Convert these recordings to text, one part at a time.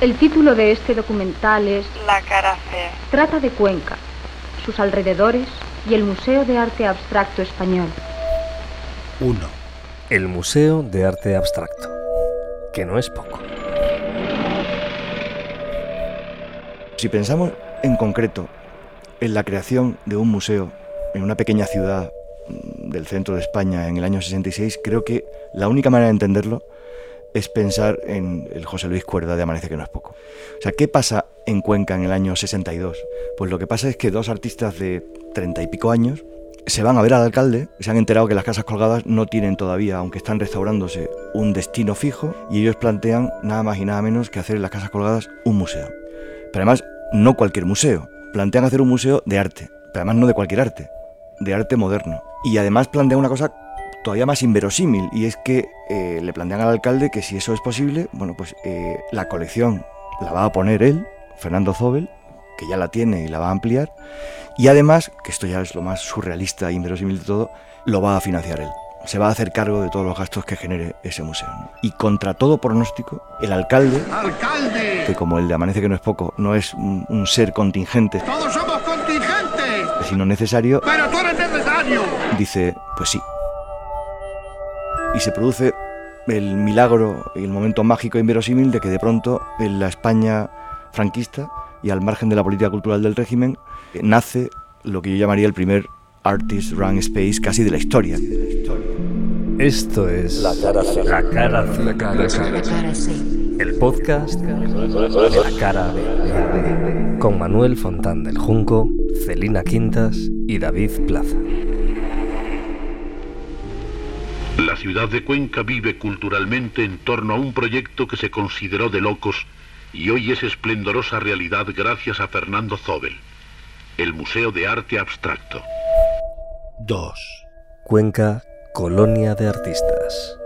El título de este documental es La cara C. Trata de Cuenca, sus alrededores y el Museo de Arte Abstracto Español. 1. El Museo de Arte Abstracto, que no es poco. Si pensamos en concreto en la creación de un museo en una pequeña ciudad del centro de España en el año 66, creo que la única manera de entenderlo es pensar en el José Luis Cuerda de Amanece que no es poco. O sea, ¿qué pasa en Cuenca en el año 62? Pues lo que pasa es que dos artistas de treinta y pico años se van a ver al alcalde, se han enterado que las casas colgadas no tienen todavía, aunque están restaurándose, un destino fijo y ellos plantean nada más y nada menos que hacer en las casas colgadas un museo. Pero además, no cualquier museo, plantean hacer un museo de arte, pero además no de cualquier arte, de arte moderno. Y además plantean una cosa todavía más inverosímil y es que eh, le plantean al alcalde que si eso es posible, bueno, pues eh, la colección la va a poner él, Fernando Zobel, que ya la tiene y la va a ampliar, y además, que esto ya es lo más surrealista e inverosímil de todo, lo va a financiar él. Se va a hacer cargo de todos los gastos que genere ese museo. Y contra todo pronóstico, el alcalde, ¡Alcalde! que como el de Amanece que no es poco, no es un, un ser contingente, ¡Todos somos contingentes! sino necesario, ¡Pero tú eres necesario! dice, pues sí. Y se produce el milagro y el momento mágico e inverosímil de que de pronto en la España franquista y al margen de la política cultural del régimen nace lo que yo llamaría el primer artist run space casi de la historia. Esto es La Cara C. La Cara C. La cara C. El podcast de La Cara B. Con Manuel Fontán del Junco, Celina Quintas y David Plaza. Ciudad de Cuenca vive culturalmente en torno a un proyecto que se consideró de locos y hoy es esplendorosa realidad gracias a Fernando Zobel, el Museo de Arte Abstracto. 2. Cuenca, colonia de artistas.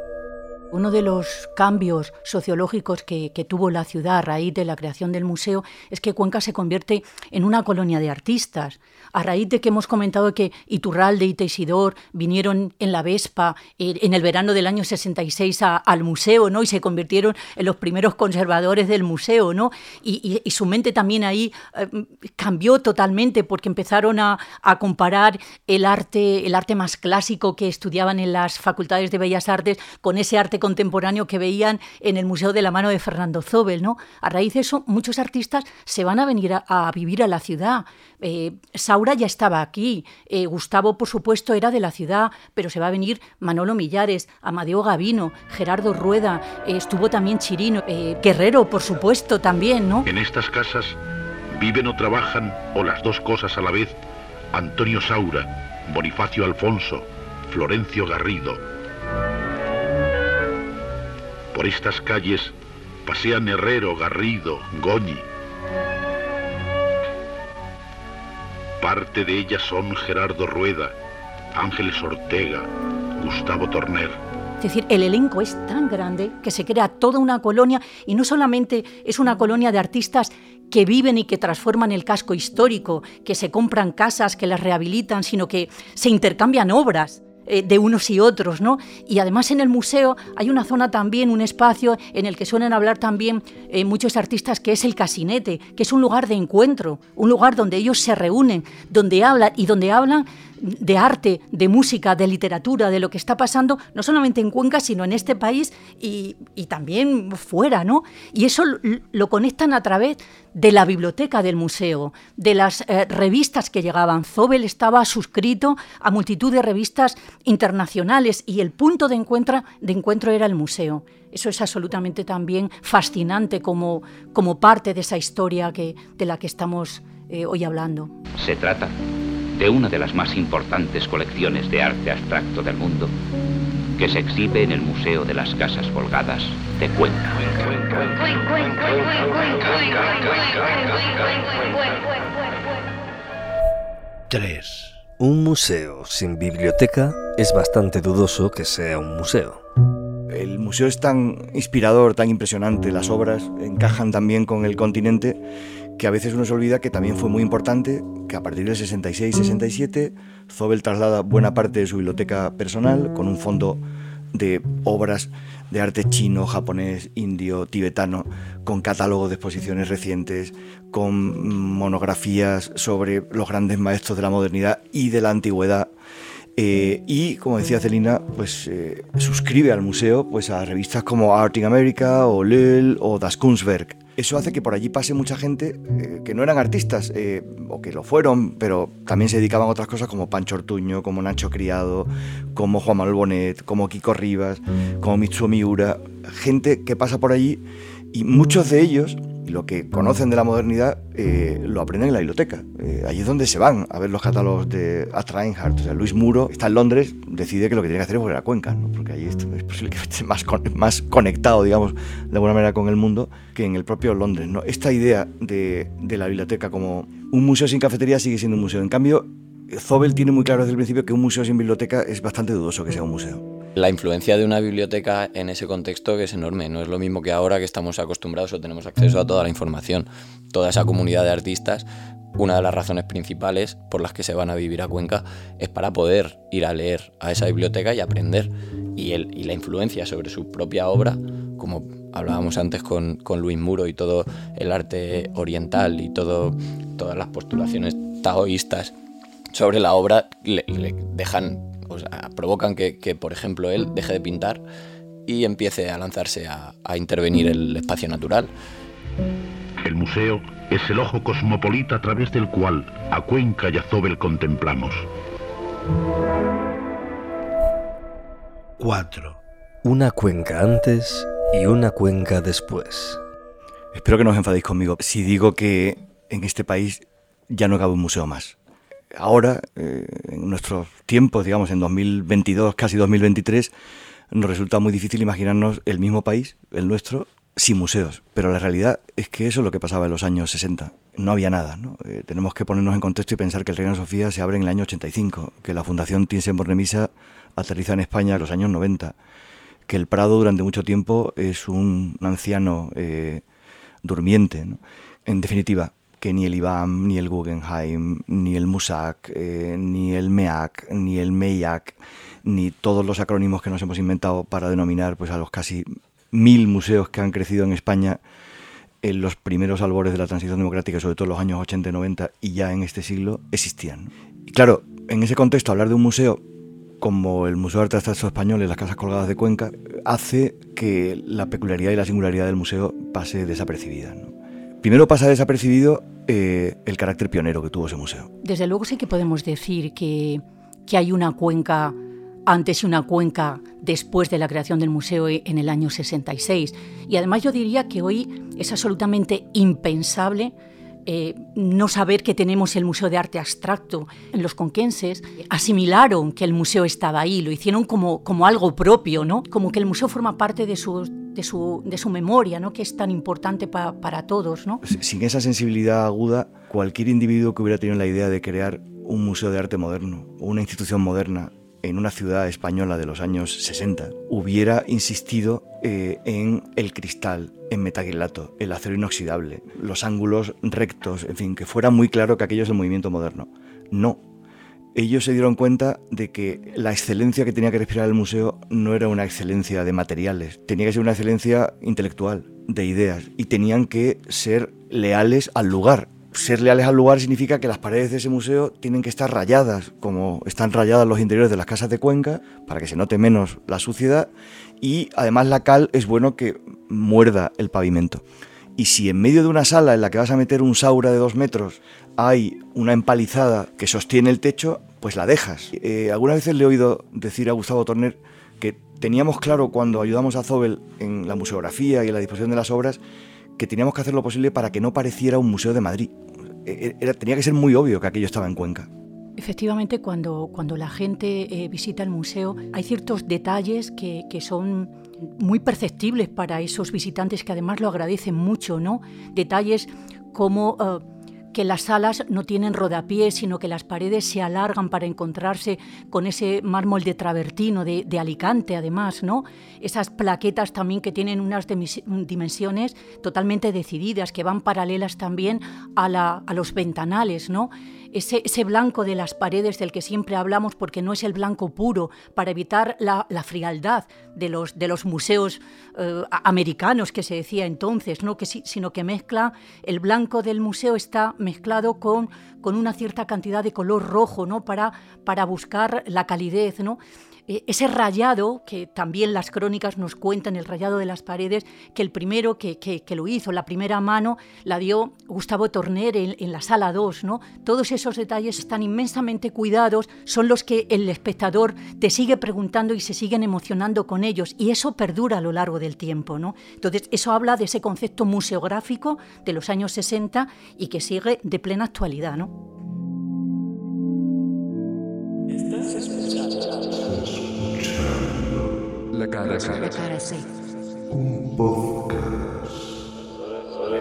Uno de los cambios sociológicos que, tuvo la ciudad a raíz de la creación del museo es que Cuenca se convierte en una colonia de artistas. A raíz de que hemos comentado que Iturralde y Teisidor vinieron en la Vespa eh, en el verano del año 66 a, al museo ¿no? y se convirtieron en los primeros conservadores del museo. ¿no? Y, su mente también ahí eh, cambió totalmente porque empezaron a, a, comparar el arte, el arte más clásico que estudiaban en las facultades de Bellas Artes con ese arte contemporáneo que veían en el Museo de la Mano de Fernando Zobel. ¿no? A raíz de eso, muchos artistas se van a venir a, vivir a la ciudad. Eh, Saura ya estaba aquí, eh, Gustavo, por supuesto, era de la ciudad, pero se va a venir Manolo Millares, Amadeo Gavino, Gerardo Rueda, eh, estuvo también Chirino, Guerrero, por supuesto, también, ¿no? En estas casas viven o trabajan, o las dos cosas a la vez, Antonio Saura, Bonifacio Alfonso, Florencio Garrido, por estas calles pasean Herrero, Garrido, Goñi. Parte de ellas son Gerardo Rueda, Ángeles Ortega, Gustavo Torner. Es decir, el elenco es tan grande que se crea toda una colonia y no solamente es una colonia de artistas que viven y que transforman el casco histórico, que se compran casas, que las rehabilitan, sino que se intercambian obras eh, de unos y otros, ¿no? Y además en el museo hay una zona también, un espacio en el que suelen hablar también eh, muchos artistas, que es el casinete, que es un lugar de encuentro, un lugar donde ellos se reúnen, donde hablan y donde hablan de arte, de música, de literatura, de lo que está pasando, no solamente en Cuenca, sino en este país y, y también fuera, ¿no? Y eso lo conectan a través de la biblioteca del museo, de las eh, revistas que llegaban. Zobel estaba suscrito a multitud de revistas internacionales y el punto de encuentro, de encuentro era el museo. Eso es absolutamente también fascinante como, como parte de esa historia que, de la que estamos eh, hoy hablando. Se trata de una de las más importantes colecciones de arte abstracto del mundo, que se exhibe en el Museo de las Casas Colgadas de Cuenca. 3. Un museo sin biblioteca es bastante dudoso que sea un museo. El museo es tan inspirador, tan impresionante, las obras encajan también con el continente que a veces uno se olvida que también fue muy importante, que a partir del 66-67 Zobel traslada buena parte de su biblioteca personal con un fondo de obras de arte chino, japonés, indio, tibetano, con catálogo de exposiciones recientes, con monografías sobre los grandes maestros de la modernidad y de la antigüedad. Eh, y como decía Celina, pues eh, suscribe al museo pues, a revistas como Art in America o Lille o Das Kunstwerk. Eso hace que por allí pase mucha gente eh, que no eran artistas, o que lo fueron, pero también se dedicaban a otras cosas como Pancho Ortuño, como Nacho Criado, como Juan Manuel Bonet, como Kiko Rivas, como Mitsuo Miura. Gente que pasa por allí y muchos de ellos lo que conocen de la modernidad eh, lo aprenden en la biblioteca. Eh, allí es donde se van a ver los catálogos de Astra Reinhardt. O sea, Luis Muro está en Londres, decide que lo que tiene que hacer es volver a Cuenca, porque allí es posible que esté más, más conectado, digamos, de alguna manera con el mundo que en el propio Londres. ¿no? Esta idea de, de la biblioteca como un museo sin cafetería sigue siendo un museo. En cambio, Zobel tiene muy claro desde el principio que un museo sin biblioteca es bastante dudoso que sea un museo. La influencia de una biblioteca en ese contexto es enorme. No es lo mismo que ahora que estamos acostumbrados o tenemos acceso a toda la información. Toda esa comunidad de artistas, una de las razones principales por las que se van a vivir a Cuenca es para poder ir a leer a esa biblioteca y aprender. Y, el, y la influencia sobre su propia obra, como hablábamos antes con, con Luis Muro y todo el arte oriental y todo, todas las postulaciones taoístas sobre la obra, le, le dejan provocan que, por ejemplo, él deje de pintar y empiece a lanzarse a, a intervenir el espacio natural. El museo es el ojo cosmopolita a través del cual a Cuenca y a Zobel contemplamos. 4. Una cuenca antes y una cuenca después. Espero que no os enfadéis conmigo si digo que en este país ya no cabe un museo más ahora, eh, en nuestros tiempos, digamos, en 2022, casi 2023, nos resulta muy difícil imaginarnos el mismo país, el nuestro, sin museos. Pero la realidad es que eso es lo que pasaba en los años 60. No había nada. ¿no? Eh, tenemos que ponernos en contexto y pensar que el Reina Sofía se abre en el año 85, que la Fundación Thyssen-Bornemisza aterriza en España en los años 90, que el Prado durante mucho tiempo es un anciano eh, durmiente. En definitiva, que ni el IBAM, ni el Guggenheim, ni el MUSAC, eh, ni el MEAC, ni el MEIAC, ni todos los acrónimos que nos hemos inventado para denominar pues, a los casi mil museos que han crecido en España en los primeros albores de la transición democrática, sobre todo en los años 80 y 90 y ya en este siglo, existían. Y claro, en ese contexto, hablar de un museo como el Museo de Arte Abstracto Español en las Casas Colgadas de Cuenca hace que la peculiaridad y la singularidad del museo pase desapercibida. Primero pasa desapercibido eh, el carácter pionero que tuvo ese museo. Desde luego sí que podemos decir que, que hay una cuenca antes y una cuenca después de la creación del museo en el año 66. Y además yo diría que hoy es absolutamente impensable eh, no saber que tenemos el Museo de Arte Abstracto. En los conquenses asimilaron que el museo estaba ahí, lo hicieron como, como algo propio, ¿no? como que el museo forma parte de su, de su, de su memoria, ¿no? que es tan importante para todos. ¿no? Sin esa sensibilidad aguda, cualquier individuo que hubiera tenido la idea de crear un museo de arte moderno, una institución moderna, en una ciudad española de los años 60 hubiera insistido eh, en el cristal, en metaquilato, el acero inoxidable, los ángulos rectos, en fin, que fuera muy claro que aquello es el movimiento moderno. No. Ellos se dieron cuenta de que la excelencia que tenía que respirar el museo no era una excelencia de materiales, tenía que ser una excelencia intelectual, de ideas, y tenían que ser leales al lugar, ser leales al lugar significa que las paredes de ese museo tienen que estar rayadas, como están rayadas los interiores de las casas de Cuenca, para que se note menos la suciedad, y además la cal es bueno que muerda el pavimento. Y si en medio de una sala en la que vas a meter un saura de dos metros hay una empalizada que sostiene el techo, pues la dejas. Eh, algunas veces le he oído decir a Gustavo Torner que teníamos claro cuando ayudamos a Zobel en la museografía y en la disposición de las obras que teníamos que hacer lo posible para que no pareciera un museo de Madrid. E, e, tenía que ser muy obvio que aquello estaba en Cuenca. Efectivamente, cuando, cuando la gente eh, visita el museo, hay ciertos detalles que, que, son muy perceptibles para esos visitantes que además lo agradecen mucho, ¿no? Detalles como eh, que las salas no tienen rodapiés, sino que las paredes se alargan para encontrarse con ese mármol de travertino de, Alicante, además, ¿no? Esas plaquetas también que tienen unas dimensiones totalmente decididas, que van paralelas también a, la, a los ventanales, ¿no? Ese, blanco de las paredes del que siempre hablamos, porque no es el blanco puro, para evitar la, frialdad de los, de los museos eh, americanos que se decía entonces, ¿no? que, sino que mezcla, el blanco del museo está mezclado con, con una cierta cantidad de color rojo, ¿no? para, para buscar la calidez. ¿no? Eh, ese rayado, que también las crónicas nos cuentan, el rayado de las paredes, que el primero que, lo hizo, la primera mano, la dio Gustavo Torner en, la sala 2. ¿no? Todos esos detalles están inmensamente cuidados, son los que el espectador te sigue preguntando y se siguen emocionando con ellos, y eso perdura a lo largo del tiempo. ¿no? Entonces, eso habla de ese concepto museográfico de los años 60 y que sigue de plena actualidad. ¿no? La cara, la cara, Un podcast.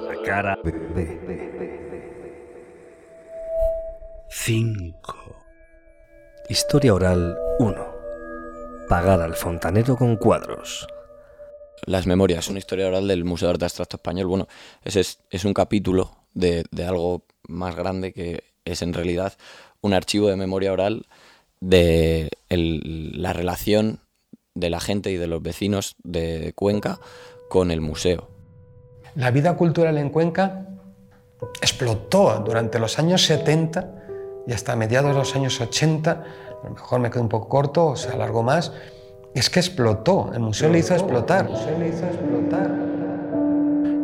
La cara B. 5. Historia oral 1. Pagar al fontanero con cuadros. Las memorias, una historia oral del Museo de Arte Abstracto Español. Bueno, ese es, es un capítulo de, de algo más grande que es en realidad un archivo de memoria oral de el, la relación de la gente y de los vecinos de Cuenca con el museo. La vida cultural en Cuenca explotó durante los años 70 y hasta mediados de los años 80, a lo mejor me quedo un poco corto, o se alargó más, es que explotó, el museo le hizo explotar. le hizo explotar.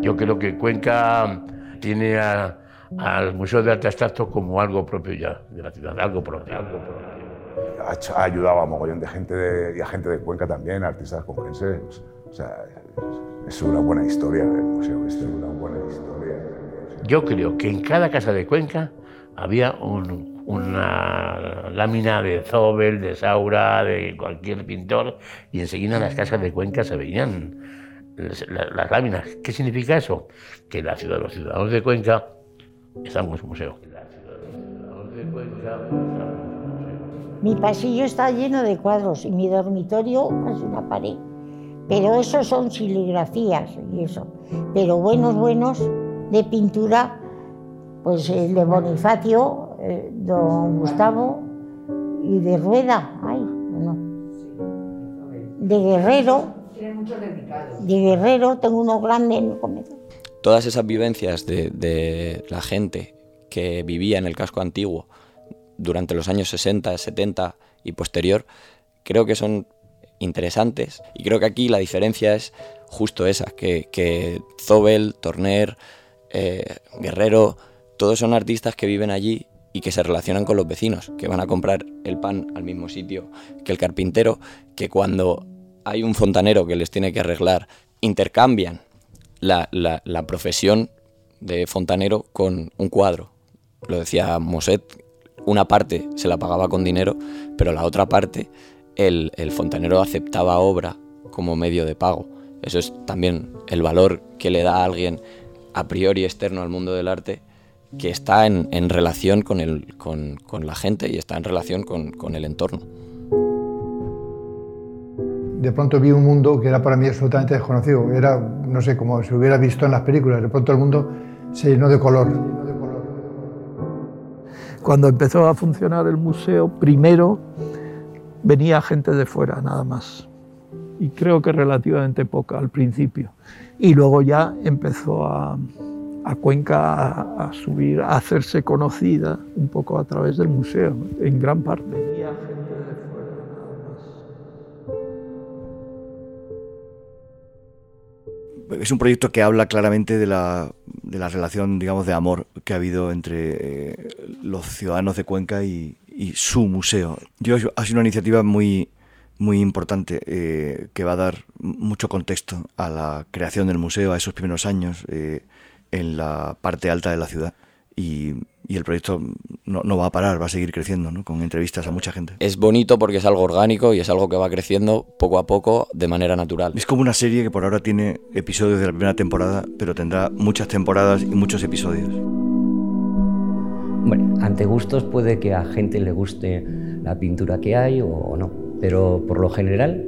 Yo creo que Cuenca tiene al Museo de Arte Abstracto como algo propio ya de la ciudad, algo propio. Algo propio ha, ayudado a mogollón de gente de, y a gente de Cuenca también, artistas conquenses. O sea, es una buena historia del museo, es una buena historia. Yo creo que en cada casa de Cuenca había una lámina de Zobel, de Saura, de cualquier pintor, y enseguida en las casas de Cuenca se veían las, las láminas. ¿Qué significa eso? Que la ciudad, los ciudadanos de Cuenca estamos museo. Mi pasillo está lleno de cuadros y mi dormitorio es una pared. Pero eso son siligrafías y eso. Pero buenos, buenos de pintura, pues el de Bonifacio, eh, don Gustavo y de Rueda, ay, no. De Guerrero. De Guerrero tengo uno grande en el comedor. Todas esas vivencias de, la gente que vivía en el casco antiguo durante los años 60, 70 y posterior, creo que son interesantes. Y creo que aquí la diferencia es justo esa, que, que Zobel, Torner, eh, Guerrero, todos son artistas que viven allí y que se relacionan con los vecinos, que van a comprar el pan al mismo sitio que el carpintero, que cuando hay un fontanero que les tiene que arreglar, intercambian la, la profesión de fontanero con un cuadro. Lo decía Moset, una parte se la pagaba con dinero, pero la otra parte el, fontanero aceptaba obra como medio de pago. Eso es también el valor que le da a alguien a priori externo al mundo del arte que está en, relación con, el, con, la gente y está en relación con, con, el entorno. De pronto vi un mundo que era para mí absolutamente desconocido. Era, no sé, como si hubiera visto en las películas. De pronto el mundo se llenó de color. Cuando empezó a funcionar el museo, primero venía gente de fuera, nada más. Y creo que relativamente poca al principio. Y luego ya empezó a, Cuenca a, subir, a hacerse conocida un poco a través del museo, en gran parte. Es un proyecto que habla claramente de la de la relación, digamos, de amor que ha habido entre eh, los ciudadanos de Cuenca y, su museo. Yo ha sido una iniciativa muy, muy importante eh, que va a dar mucho contexto a la creación del museo, a esos primeros años eh, en la parte alta de la ciudad. Y y el proyecto no, va a parar, va a seguir creciendo, ¿no? con entrevistas a mucha gente. Es bonito porque es algo orgánico y es algo que va creciendo poco a poco de manera natural. Es como una serie que por ahora tiene episodios de la primera temporada, pero tendrá muchas temporadas y muchos episodios. Bueno, ante gustos puede que a gente le guste la pintura que hay o no, pero por lo general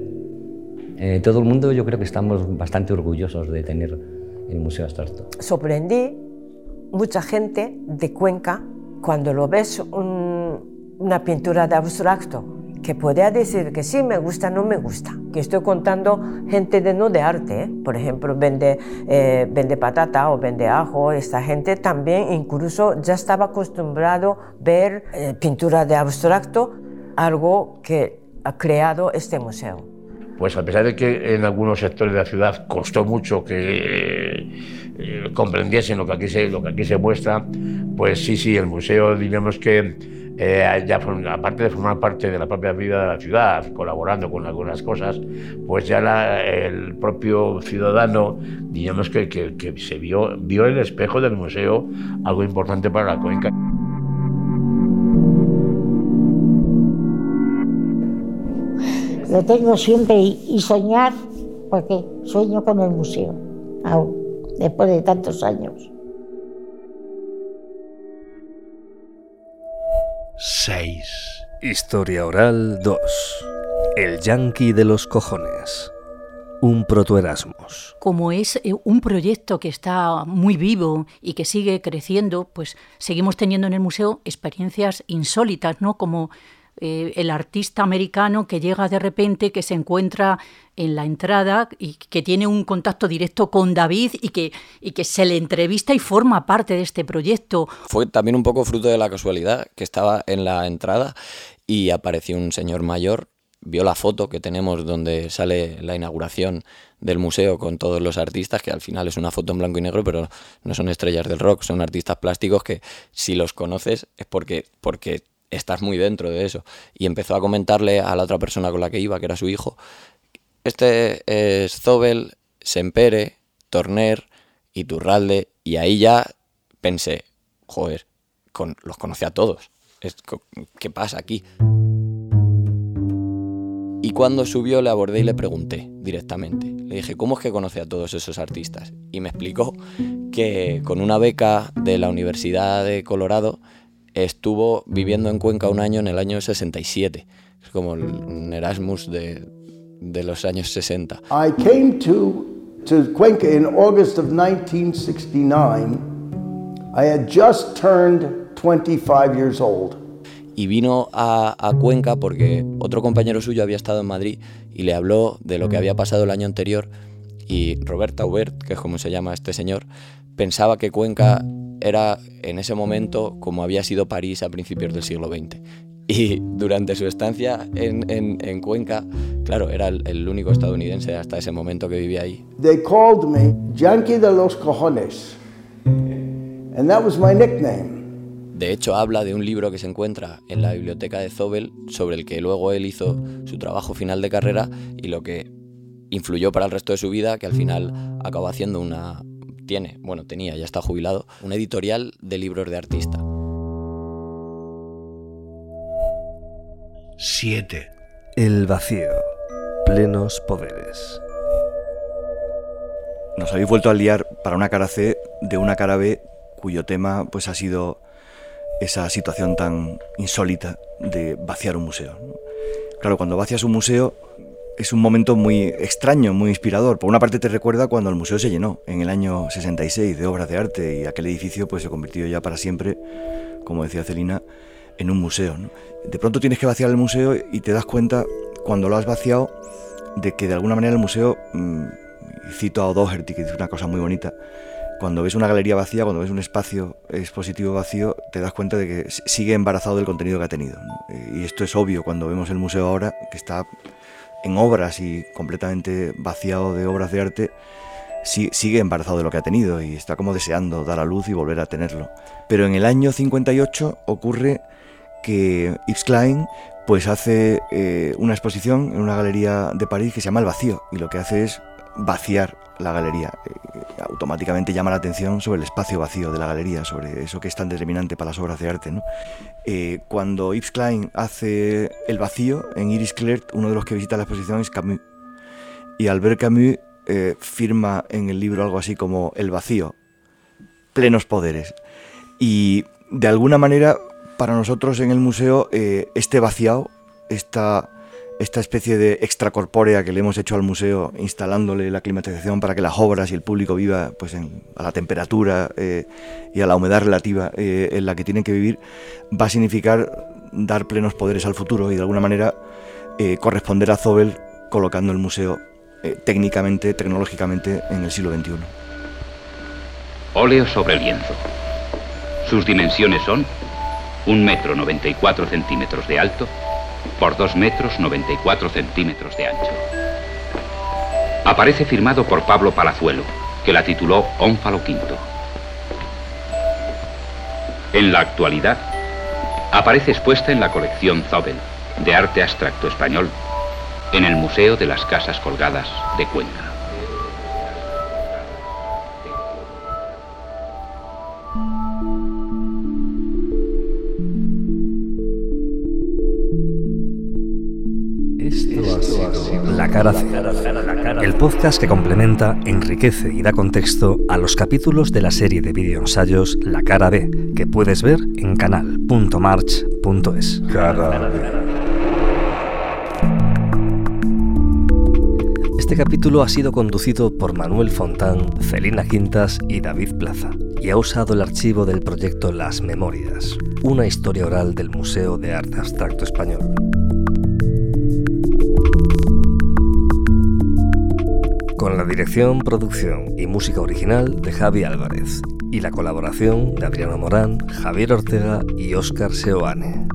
eh, todo el mundo yo creo que estamos bastante orgullosos de tener el Museo Abstracto. Sorprendí mucha gente de Cuenca cuando lo ves una pintura de abstracto, que podría decir que sí, me gusta, no me gusta. Que estoy contando gente de no de arte, ¿eh? por ejemplo, vende, eh, vende patata o vende ajo, esta gente también incluso ya estaba acostumbrado ver eh, pintura de abstracto, algo que ha creado este museo. Pues a pesar de que en algunos sectores de la ciudad costó mucho que comprendiesen lo que, aquí se, lo que aquí se muestra, pues sí, sí, el museo, digamos que eh, ya aparte de formar parte de la propia vida de la ciudad, colaborando con algunas cosas, pues ya el propio ciudadano, digamos que, que, se vio, vio el espejo del museo algo importante para la cuenca. Lo tengo siempre y, soñar, porque sueño con el museo, aún, después de tantos años. 6. Historia oral 2. El yankee de los cojones. Un protoerasmus. Como es eh, un proyecto que está muy vivo y que sigue creciendo, pues seguimos teniendo en el museo experiencias insólitas, ¿no? Como eh, el artista americano que llega de repente, que se encuentra en la entrada y que tiene un contacto directo con David y que, y que se le entrevista y forma parte de este proyecto. Fue también un poco fruto de la casualidad que estaba en la entrada y apareció un señor mayor, vio la foto que tenemos donde sale la inauguración del museo con todos los artistas, que al final es una foto en blanco y negro, pero no son estrellas del rock, son artistas plásticos que si los conoces es porque, porque estás muy dentro de eso. Y empezó a comentarle a la otra persona con la que iba, que era su hijo, este es Zobel, Sempere, Torner, Iturralde, y ahí ya pensé, joder, con, los conoce a todos. ¿Qué pasa aquí? Y cuando subió le abordé y le pregunté directamente. Le dije, ¿cómo es que conoce a todos esos artistas? Y me explicó que con una beca de la Universidad de Colorado estuvo viviendo en Cuenca un año en el año 67. Es como un Erasmus de, de los años 60. I came to, to Cuenca in August of 1969. I had just turned 25 years old. Y vino a, a Cuenca porque otro compañero suyo había estado en Madrid y le habló de lo que había pasado el año anterior y Roberta Aubert, que es como se llama este señor, pensaba que Cuenca era en ese momento como había sido París a principios del siglo XX. Y durante su estancia en, en, en Cuenca, claro, era el, el, único estadounidense hasta ese momento que vivía ahí. They called me Yankee de los Cojones. And that was my nickname. De hecho, habla de un libro que se encuentra en la biblioteca de Zobel, sobre el que luego él hizo su trabajo final de carrera y lo que influyó para el resto de su vida, que al final acabó haciendo una, tiene, bueno, tenía, ya está jubilado, una editorial de libros de artista. 7. El vacío. Plenos poderes. Nos habéis vuelto a liar para una cara C de una cara B cuyo tema pues ha sido esa situación tan insólita de vaciar un museo. Claro, cuando vacias un museo es un momento muy extraño, muy inspirador. Por una parte te recuerda cuando el museo se llenó en el año 66 de obras de arte y aquel edificio pues se convirtió ya para siempre, como decía Celina, en un museo. De pronto tienes que vaciar el museo y te das cuenta cuando lo has vaciado de que de alguna manera el museo, mm, cito a O'Doherty que dice una cosa muy bonita, cuando ves una galería vacía, cuando ves un espacio expositivo vacío, te das cuenta de que sigue embarazado del contenido que ha tenido. Y esto es obvio cuando vemos el museo ahora, que está en obras y completamente vaciado de obras de arte, sigue embarazado de lo que ha tenido y está como deseando dar a luz y volver a tenerlo. Pero en el año 58 ocurre que Yves Klein pues hace eh, una exposición en una galería de París que se llama El Vacío y lo que hace es vaciar la galería. Eh, automáticamente llama la atención sobre el espacio vacío de la galería, sobre eso que es tan determinante para las obras de arte. Eh, cuando Yves Klein hace El Vacío, en Iris Clert, uno de los que visita la exposición es Camus. Y Albert Camus eh, firma en el libro algo así como El Vacío, plenos poderes. Y de alguna manera, para nosotros en el museo, este vaciado, esta esta especie de extracorpórea que le hemos hecho al museo, instalándole la climatización para que las obras y el público viva pues, a la temperatura eh, y a la humedad relativa eh, en la que tienen que vivir, va a significar dar plenos poderes al futuro y de alguna manera eh, corresponder a Zobel colocando el museo técnicamente, tecnológicamente en el siglo XXI. Óleo sobre lienzo. Sus dimensiones son un metro 94 centímetros de alto por 2 metros 94 centímetros de ancho. Aparece firmado por Pablo Palazuelo, que la tituló Ónfalo V. En la actualidad, aparece expuesta en la colección Zobel de arte abstracto español en el Museo de las Casas Colgadas de Cuenca. El podcast que complementa, enriquece y da contexto a los capítulos de la serie de videoensayos La cara B, que puedes ver en canal.march.es. Este capítulo ha sido conducido por Manuel Fontán, Celina Quintas y David Plaza, y ha usado el archivo del proyecto Las Memorias, una historia oral del Museo de Arte Abstracto Español. La dirección, producción y música original de Javi Álvarez y la colaboración de Adriano Morán, Javier Ortega y Óscar Seoane.